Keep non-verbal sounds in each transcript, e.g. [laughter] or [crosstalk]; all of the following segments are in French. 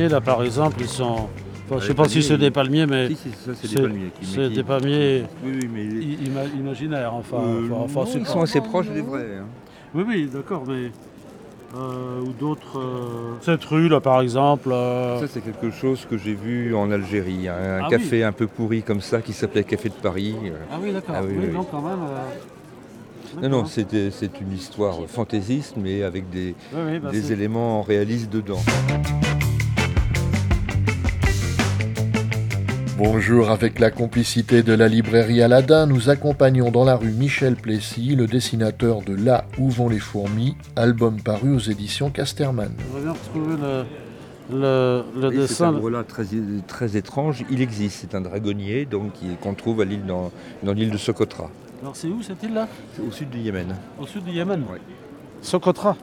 palmiers, là par exemple, ils sont. enfin, je ne sais pas si c'est des palmiers, mais Si, si, ça, c'est des palmiers. qui- mais c'est qui- des palmiers Oui, oui, mais. i- ima- imaginaires. Enfin, Euh, enfin, enfin, non, c'est ils pas- sont assez proches des vrais. hein. Oui, oui, d'accord, mais. euh, ou d'autres. euh, Cette rue, là par exemple. euh, Ça, c'est quelque chose que j'ai vu en Algérie. Un Ah café un peu pourri comme ça qui s'appelait Café de Paris. Ah oui, d'accord. Ah oui, oui, oui, non, quand même. euh, Non, non, c'était- c'est une histoire fantaisiste, mais avec des, Oui, oui, bah, des éléments réalistes dedans. Bonjour, avec la complicité de la librairie Aladin, nous accompagnons dans la rue Michel Plessis le dessinateur de Là où vont les fourmis, album paru aux éditions Casterman. J'aimerais bien retrouver le, dessin. arbre-là très, très étrange, il existe. C'est un dragonnier donc, qu'on trouve à l'île dans, dans l'île de Socotra, Alors c'est où cette île-là? C'est au sud du Yémen. Au sud du Yémen? Ouais. Socotra?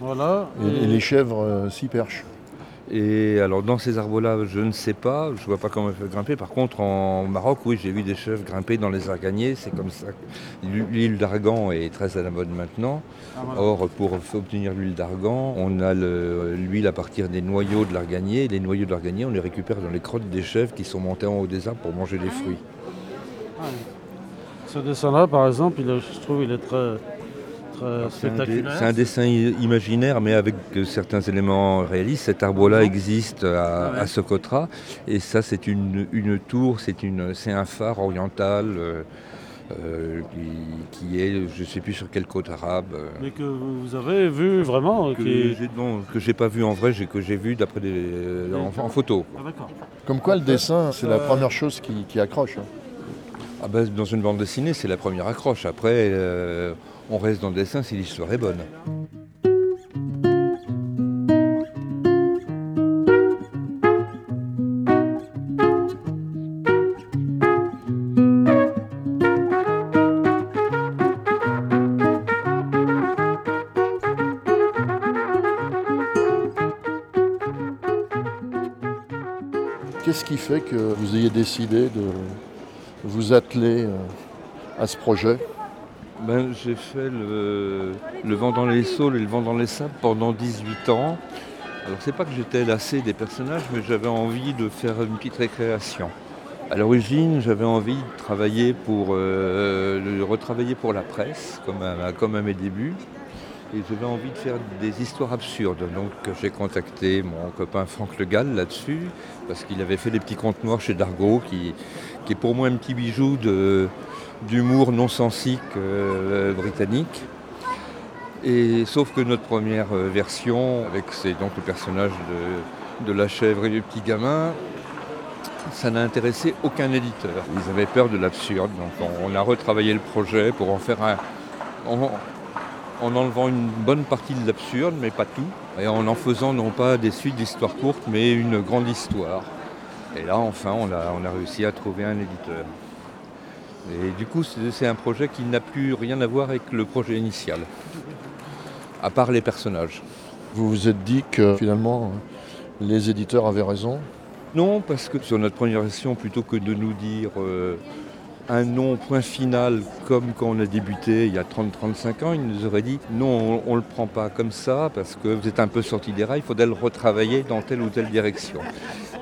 Voilà. Et, et les chèvres euh, s'y perchent. Et alors dans ces arbres-là, je ne sais pas, je vois pas comment ils peuvent grimper. Par contre, en Maroc, oui, j'ai vu des chèvres grimper dans les arganiers. C'est comme ça. L'huile d'argan est très à la mode maintenant. Ah. Or, pour obtenir l'huile d'argan, on a le- l'huile à partir des noyaux de l'arganier. Les noyaux de l'arganier, on les récupère dans les crottes des chèvres qui sont montées en haut des arbres pour manger les fruits. Ah, oui. Ce dessin-là, par exemple, il est- je trouve il est très, très C'est un, dé- spectaculaire. c'est un dessin imaginaire, mais avec euh, certains éléments réalistes. Cet arbre-là Mhm. existe à, Ah ouais. à Socotra, et ça, c'est une, une tour, c'est un phare oriental euh, euh, qui, qui est, je ne sais plus sur quelle côte arabe. euh, Mais que vous avez vu vraiment. que qui- j'ai j'ai pas vu en vrai, que j'ai vu d'après des euh, en, en photo. Ah. Comme quoi, le dessin, c'est la Euh, première chose qui, qui accroche. hein. Ah ben, dans une bande dessinée, c'est la première accroche. Après, euh, on reste dans le dessin si l'histoire est bonne. Qu'est-ce qui fait que vous ayez décidé de vous atteler euh, à ce projet? Ben, j'ai fait le, le vent dans les saules et le vent dans les sables pendant 18 ans. Alors c'est pas que j'étais lassé des personnages, mais j'avais envie de faire une petite récréation. À l'origine, j'avais envie de travailler pour, euh, retravailler pour la presse, comme à, mes débuts. Et j'avais envie de faire des histoires absurdes. Donc j'ai contacté mon copain Franck Le Gall là-dessus, parce qu'il avait fait des petits contes noirs chez Dargaud, qui est pour moi un petit bijou de, d'humour non sensique euh, britannique. Et sauf que notre première euh, version, avec donc le personnage de, la chèvre et du petit gamin, ça n'a intéressé aucun éditeur. Ils avaient peur de l'absurde, donc on, on a retravaillé le projet pour en faire un. En, en enlevant une bonne partie de l'absurde, mais pas tout, et en en faisant non pas des suites d'histoires courtes, mais une grande histoire. Et là, enfin, on a, on a réussi à trouver un éditeur. Et du coup, c'est un projet qui n'a plus rien à voir avec le projet initial, à part les personnages. Vous vous êtes dit que finalement, les éditeurs avaient raison? Non, parce que sur notre première version, plutôt que de nous dire euh, un nom point final comme quand on a débuté il y a 30-35 ans, ils nous auraient dit non, on ne le prend pas comme ça parce que vous êtes un peu sorti des rails, il faudrait le retravailler dans telle ou telle direction.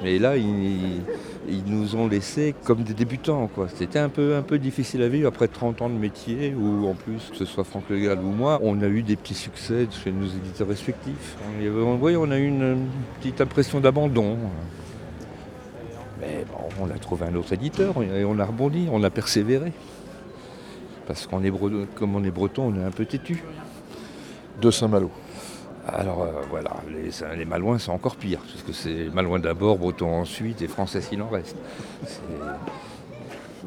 Mais là, ils, ils nous ont laissés comme des débutants. C'était un peu, un peu difficile à vivre après 30 ans de métier, où en plus, que ce soit Franck Le Gall ou moi, on a eu des petits succès chez nos éditeurs respectifs. Oui, on a eu une petite impression d'abandon. Mais bon, on a trouvé un autre éditeur et on a rebondi, on a persévéré. Parce qu'on est breton, comme on est breton, on est un peu têtu. de Saint-Malo. Alors euh, voilà, les, les Malouins sont encore pires, parce que c'est Malouin d'abord, Breton ensuite et Français s'il en reste.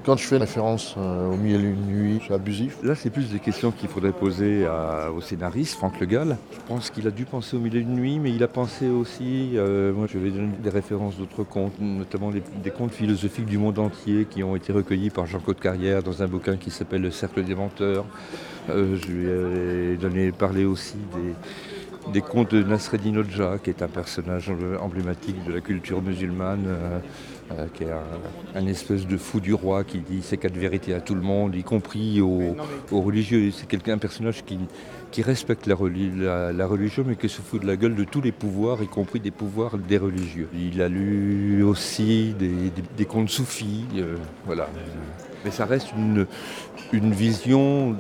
Quand je fais référence euh, au milieu d'une nuit, c'est abusif. Là, c'est plus des questions qu'il faudrait poser au scénariste, Franck Le Gall. Je pense qu'il a dû penser au milieu d'une nuit, mais il a pensé aussi, euh, moi je vais donner des références d'autres contes, notamment des contes philosophiques du monde entier qui ont été recueillis par Jean-Claude Carrière dans un bouquin qui s'appelle Le Cercle des menteurs. Euh, je lui ai donné, parlé aussi des contes de Nasreddin Hoxha, qui est un personnage emblématique de la culture musulmane, euh, euh, qui est un, un espèce de fou du roi qui dit ses quatre vérités à tout le monde, y compris aux, aux religieux. C'est quelqu'un, un personnage qui, qui respecte la, reli- la- la religion, mais qui se fout de la gueule de tous les pouvoirs, y compris des pouvoirs des religieux. Il a lu aussi des, des- des contes soufis, euh, voilà. Mais ça reste une, une vision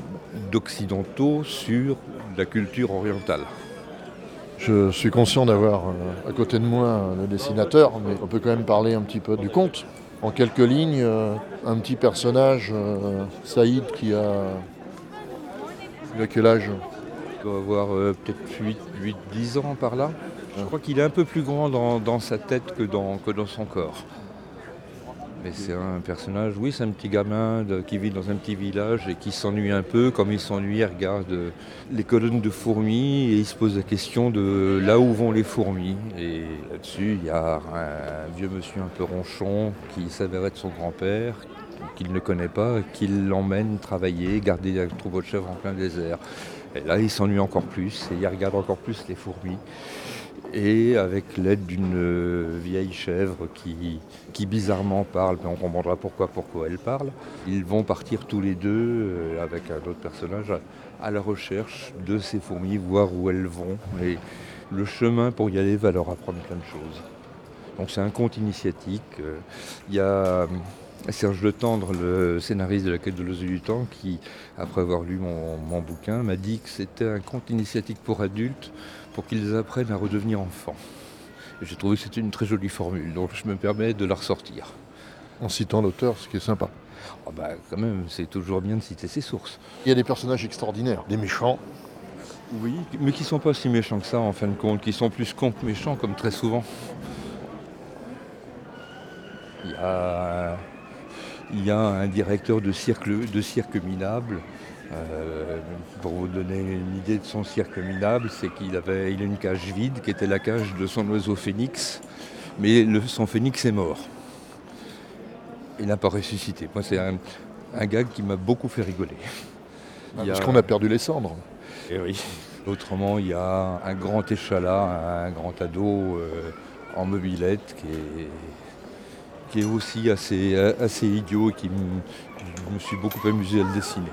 d'occidentaux sur la culture orientale. Je suis conscient d'avoir euh, à côté de moi le dessinateur, mais on peut quand même parler un petit peu du conte. En quelques lignes, euh, un petit personnage, euh, Saïd, qui a. Il a quel âge? Il doit avoir euh, peut-être 8, 10 ans par là. Je crois qu'il est un peu plus grand dans, dans sa tête que dans, que dans son corps. C'est un personnage, oui, c'est un petit gamin qui vit dans un petit village et qui s'ennuie un peu. Comme il s'ennuie, il regarde euh, les colonnes de fourmis et il se pose la question de là où vont les fourmis. Et là-dessus, il y a un vieux monsieur un peu ronchon qui s'avère être son grand-père, qu'il ne connaît pas, qui l'emmène travailler, garder un troupeau de chèvres en plein désert. Et là, il s'ennuie encore plus et il regarde encore plus les fourmis. Et avec l'aide d'une euh, vieille chèvre qui, qui bizarrement parle, mais on comprendra pourquoi, pourquoi elle parle, ils vont partir tous les deux euh, avec un autre personnage à, la recherche de ces fourmis, voir où elles vont. Et le chemin pour y aller va leur apprendre plein de choses. Donc c'est un conte initiatique. Euh, Il y a Serge Le Tendre, le scénariste de La quête de l'os du temps, qui, après avoir lu mon, mon bouquin, m'a dit que c'était un conte initiatique pour adultes pour qu'ils apprennent à redevenir enfants. J'ai trouvé que c'était une très jolie formule, donc je me permets de la ressortir. En citant l'auteur, ce qui est sympa. Ah bah, quand même, c'est toujours bien de citer ses sources. Il y a des personnages extraordinaires, des méchants. Oui, mais qui sont pas si méchants que ça en fin de compte, qui sont plus cons que méchants comme très souvent. Il y a, il y a un directeur de cirque, de cirque minable. Euh, pour vous donner une idée de son cirque minable, c'est qu'il avait il a une cage vide qui était la cage de son oiseau phénix, mais le- son phénix est mort. Il n'a pas ressuscité. Moi, c'est un, un gag qui m'a beaucoup fait rigoler. Y Parce a- qu'on a perdu les cendres. eh oui. Autrement, il y a un grand échalas, un grand ado euh, en mobilette qui est, qui est aussi assez, assez idiot et qui je me suis beaucoup amusé à le dessiner.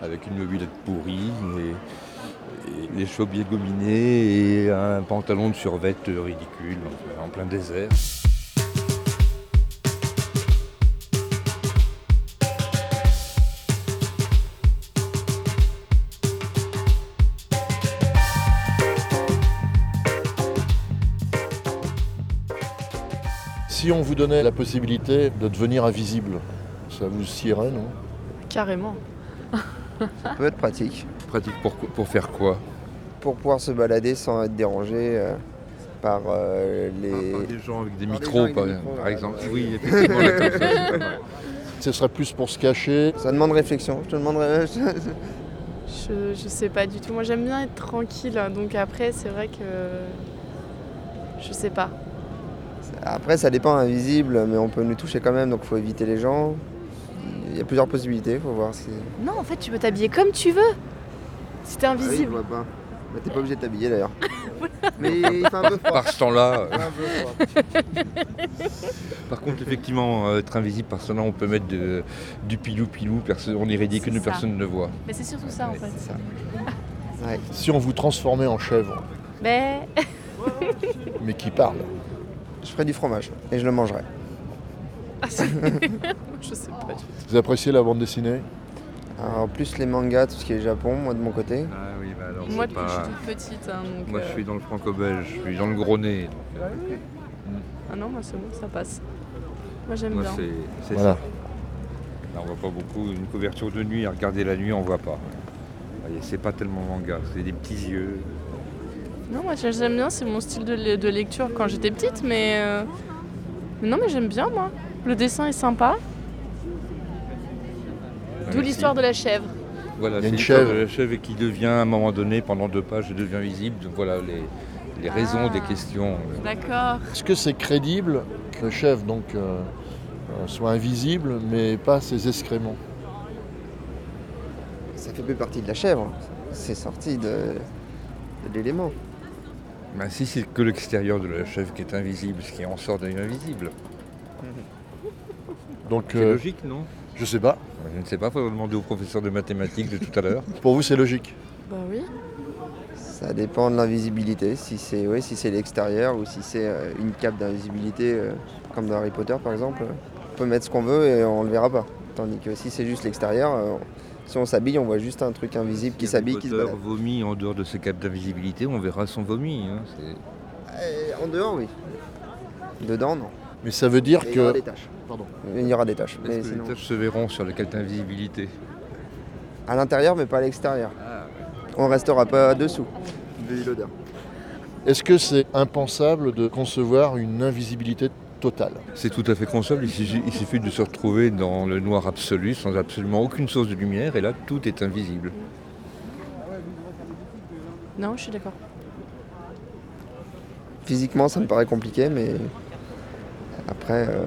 Avec une mobilette pourrie, et, et les cheveux gominés et un pantalon de survette ridicule en plein désert. Si on vous donnait la possibilité de devenir invisible, ça vous sierait, non? Carrément. Ça peut être pratique Pratique pour, pour faire quoi? Pour pouvoir se balader sans être dérangé euh, par euh, les. Par des gens avec des Par des micros, gens avec par, des micros, par exemple. Oui, [laughs] effectivement. Ce serait plus pour se cacher. Ça demande réflexion. Je te demanderais. Je, je sais pas du tout. Moi j'aime bien être tranquille. Donc après c'est vrai que. Je sais pas. Après, ça dépend invisible, mais on peut nous toucher quand même, donc faut éviter les gens. Il y a plusieurs possibilités, faut voir si. Non en fait tu peux t'habiller comme tu veux. Si t'es Ah oui, je invisible. vois pas. Bah, T'es pas obligé de t'habiller d'ailleurs. [laughs] mais il fait un peu froid. Par ce temps-là, Il. [laughs] Par contre, effectivement, euh, être invisible, par cela, on peut mettre de- du pilou-pilou, personne, on est ridicule, C'est ça. personne ne voit. Mais c'est surtout ça en fait. C'est ça. [laughs] Ouais. Si on vous transformait en chèvre, Mais mais qui parle, Je ferais du fromage et je le mangerais. [laughs] [laughs] je sais pas du tout. vous appréciez la bande dessinée? Alors, en plus, les mangas, tout ce qui est Japon, moi de mon côté. Ah oui, bah alors Moi depuis que je suis toute petite. hein, donc, Moi, je euh, suis dans le franco-belge, je suis dans le gros nez. Ah non moi c'est bon ça passe. Moi j'aime bien. c'est c'est Voilà. ça. Là, on voit pas beaucoup. Une couverture de nuit, à regarder la nuit, on voit pas. C'est pas tellement manga, c'est des petits yeux. Non moi j'aime bien. C'est mon style de, le- de lecture quand j'étais petite. Mais, euh, non mais j'aime bien moi. Le dessin est sympa. D'où l'histoire de la chèvre. Voilà, c'est une chèvre. de la chèvre et qui devient à un moment donné, pendant deux pages, elle devient visible. Donc voilà les, les raisons Ah. des questions. D'accord. Est-ce que c'est crédible que le chef donc, euh, euh, soit invisible, mais pas ses excréments? Ça fait plus partie de la chèvre. C'est sorti de, de l'élément. Ben, si c'est que l'extérieur de la chèvre qui est invisible, ce qui en sort devient invisible. [laughs] Donc, C'est euh, logique, non? je sais pas. Je ne sais pas, il faudra demander au professeur de mathématiques de tout à l'heure. Pour vous, c'est logique. Bah oui. Ça dépend de l'invisibilité, si c'est ouais, si c'est l'extérieur ou si c'est euh, une cape d'invisibilité, euh, comme dans Harry Potter par exemple. On peut mettre ce qu'on veut et on le verra pas. Tandis que si c'est juste l'extérieur, euh, si on s'habille, on voit juste un truc invisible qui s'habille, qui se balade. vomit en dehors de ce cap d'invisibilité, on verra son vomi. hein, Euh, en dehors, oui. Dedans, non. Mais ça veut dire Mais Il y aura que. des tâches. Pardon. Il y aura des tâches. Mais que sinon, les tâches se verront sur le cap d'invisibilité à l'intérieur, mais pas à l'extérieur. Ah, On restera pas dessous. Vu l'odeur. Est-ce que c'est impensable de concevoir une invisibilité totale C'est tout à fait concevable, il suffit, il suffit de se retrouver dans le noir absolu, sans absolument aucune source de lumière, et là tout est invisible. Non, je suis d'accord. Physiquement, ça me paraît compliqué, mais après, euh,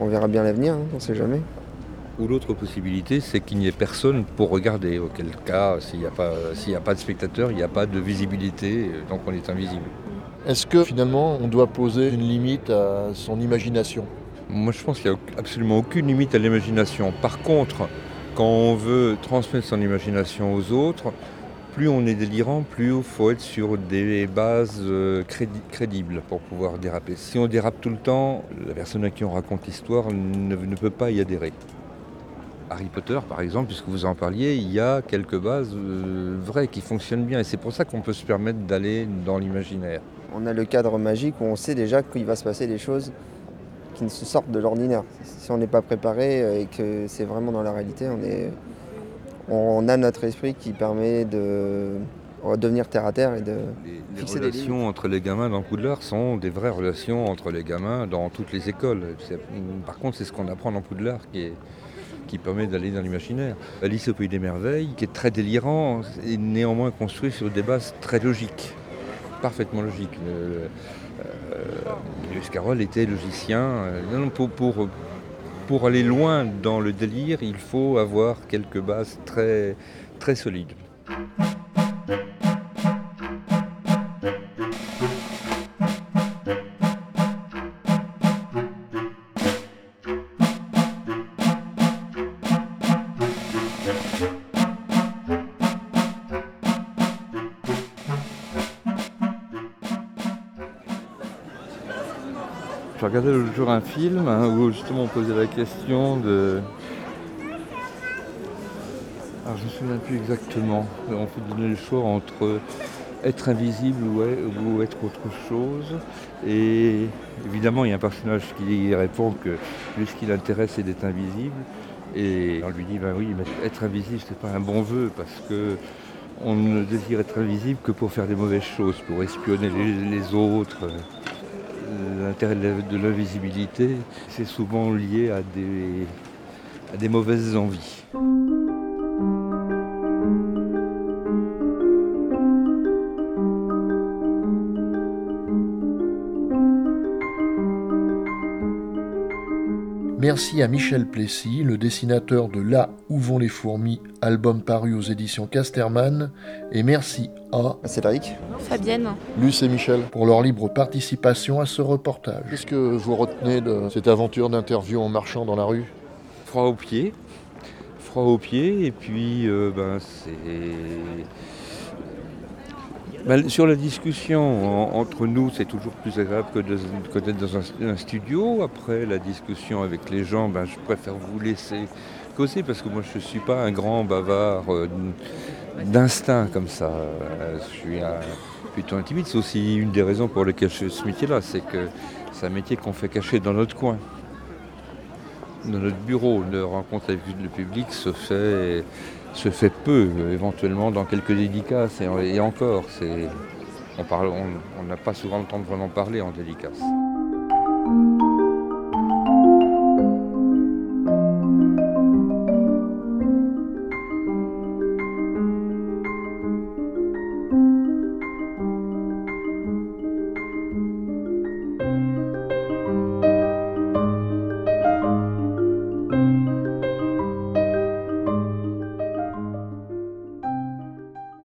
on verra bien l'avenir, hein, on sait jamais. Ou l'autre possibilité, c'est qu'il n'y ait personne pour regarder, auquel cas, s'il n'y a, pas- s'il n'y a pas de spectateur, il n'y a pas de visibilité, donc on est invisible. Est-ce que finalement, on doit poser une limite à son imagination? Moi je pense qu'il n'y a absolument aucune limite à l'imagination. Par contre, quand on veut transmettre son imagination aux autres, plus on est délirant, plus il faut être sur des bases euh, crédi- crédibles pour pouvoir déraper. Si on dérape tout le temps, la personne à qui on raconte l'histoire ne, ne peut pas y adhérer. Harry Potter, par exemple, puisque vous en parliez, il y a quelques bases euh, vraies qui fonctionnent bien et c'est pour ça qu'on peut se permettre d'aller dans l'imaginaire. On a le cadre magique où on sait déjà qu'il va se passer des choses qui ne se sortent de l'ordinaire. Si on n'est pas préparé euh, et que c'est vraiment dans la réalité, on, est, on a notre esprit qui permet de redevenir terre à terre et de... Les, les Fixer des relations entre les gamins dans Poudlard sont des vraies relations entre les gamins dans toutes les écoles. Par contre, c'est ce qu'on apprend dans Poudlard qui, est- qui permet d'aller dans l'imaginaire. Alice au Pays des Merveilles, qui est très délirant, est néanmoins construit sur des bases très logiques, parfaitement logiques. Le- euh, était logicien. Euh, pour, pour, pour aller loin dans le délire, il faut avoir quelques bases très, très solides. Je regardais l'autre jour un film hein, où justement on posait la question de. Alors je ne me souviens plus exactement. On peut donner le choix entre être invisible ou être autre chose. Et évidemment, il y a un personnage qui répond que lui, ce qui l'intéresse, c'est d'être invisible. Et on lui dit, ben oui, mais être invisible, c'est pas un bon vœu parce que on ne désire être invisible que pour faire des mauvaises choses, pour espionner les autres. L'intérêt de l'invisibilité, c'est souvent lié à des mauvaises envies. Merci à Michel Plessis, le dessinateur de Là où vont les fourmis, album paru aux éditions Casterman, et merci à Cédric Fabienne. Luce et Michel pour leur libre participation à ce reportage. Qu'est-ce que vous retenez de cette aventure d'interview en marchant dans la rue? Froid aux pieds, froid aux pieds, et puis euh, ben, c'est. Ben, sur la discussion en- entre nous, c'est toujours plus agréable que d'être dans un, studio. Après, la discussion avec les gens, ben, je préfère vous laisser causer parce que moi, je ne suis pas un grand bavard euh, d'instinct comme ça. Euh, Je suis plutôt un timide. C'est aussi une des raisons pour lesquelles je fais ce métier-là. C'est que c'est un métier qu'on fait cacher dans notre coin dans notre bureau, de rencontre avec le public se fait, se fait peu, éventuellement dans quelques dédicaces, et, encore, on n'a pas souvent le temps de vraiment parler en dédicace.